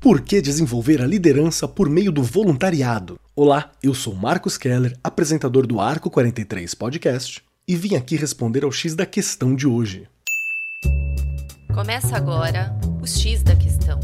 Por que desenvolver a liderança por meio do voluntariado? Olá, eu sou Marcos Keller, apresentador do Arco 43 Podcast, e vim aqui responder ao X da questão de hoje. Começa agora o X da questão.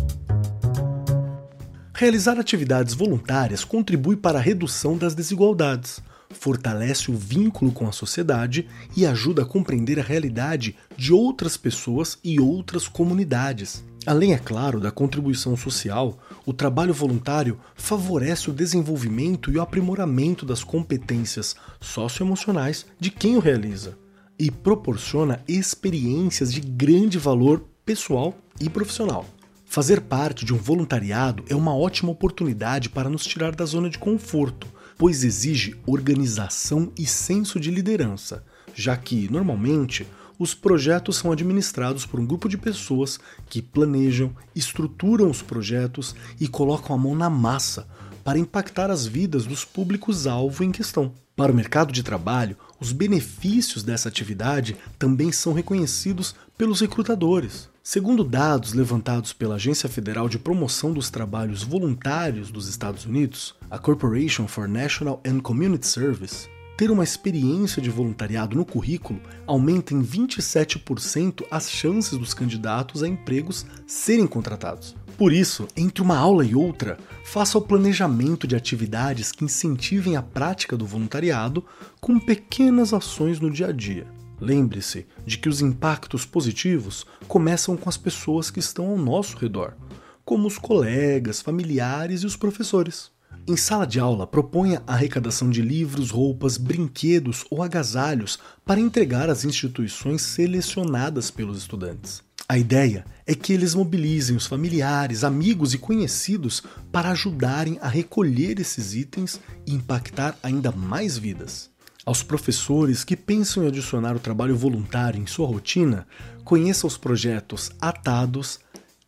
Realizar atividades voluntárias contribui para a redução das desigualdades, fortalece o vínculo com a sociedade e ajuda a compreender a realidade de outras pessoas e outras comunidades. Além, é claro, da contribuição social, o trabalho voluntário favorece o desenvolvimento e o aprimoramento das competências socioemocionais de quem o realiza e proporciona experiências de grande valor pessoal e profissional. Fazer parte de um voluntariado é uma ótima oportunidade para nos tirar da zona de conforto, pois exige organização e senso de liderança, já que, normalmente, os projetos são administrados por um grupo de pessoas que planejam, estruturam os projetos e colocam a mão na massa para impactar as vidas dos públicos-alvo em questão. Para o mercado de trabalho, os benefícios dessa atividade também são reconhecidos pelos recrutadores. Segundo dados levantados pela Agência Federal de Promoção dos Trabalhos Voluntários dos Estados Unidos, a Corporation for National and Community Service, ter uma experiência de voluntariado no currículo aumenta em 27% as chances dos candidatos a empregos serem contratados. Por isso, entre uma aula e outra, faça o planejamento de atividades que incentivem a prática do voluntariado com pequenas ações no dia a dia. Lembre-se de que os impactos positivos começam com as pessoas que estão ao nosso redor, como os colegas, familiares e os professores. Em sala de aula, proponha a arrecadação de livros, roupas, brinquedos ou agasalhos para entregar às instituições selecionadas pelos estudantes. A ideia é que eles mobilizem os familiares, amigos e conhecidos para ajudarem a recolher esses itens e impactar ainda mais vidas. Aos professores que pensam em adicionar o trabalho voluntário em sua rotina, conheça os projetos Atados,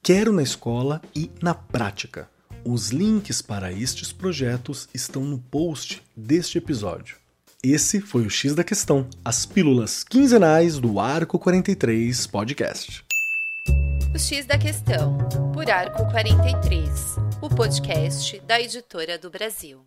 Quero na Escola e Na Prática. Os links para estes projetos estão no post deste episódio. Esse foi o X da Questão, as pílulas quinzenais do Arco 43 Podcast. O X da Questão, por Arco 43, o podcast da editora do Brasil.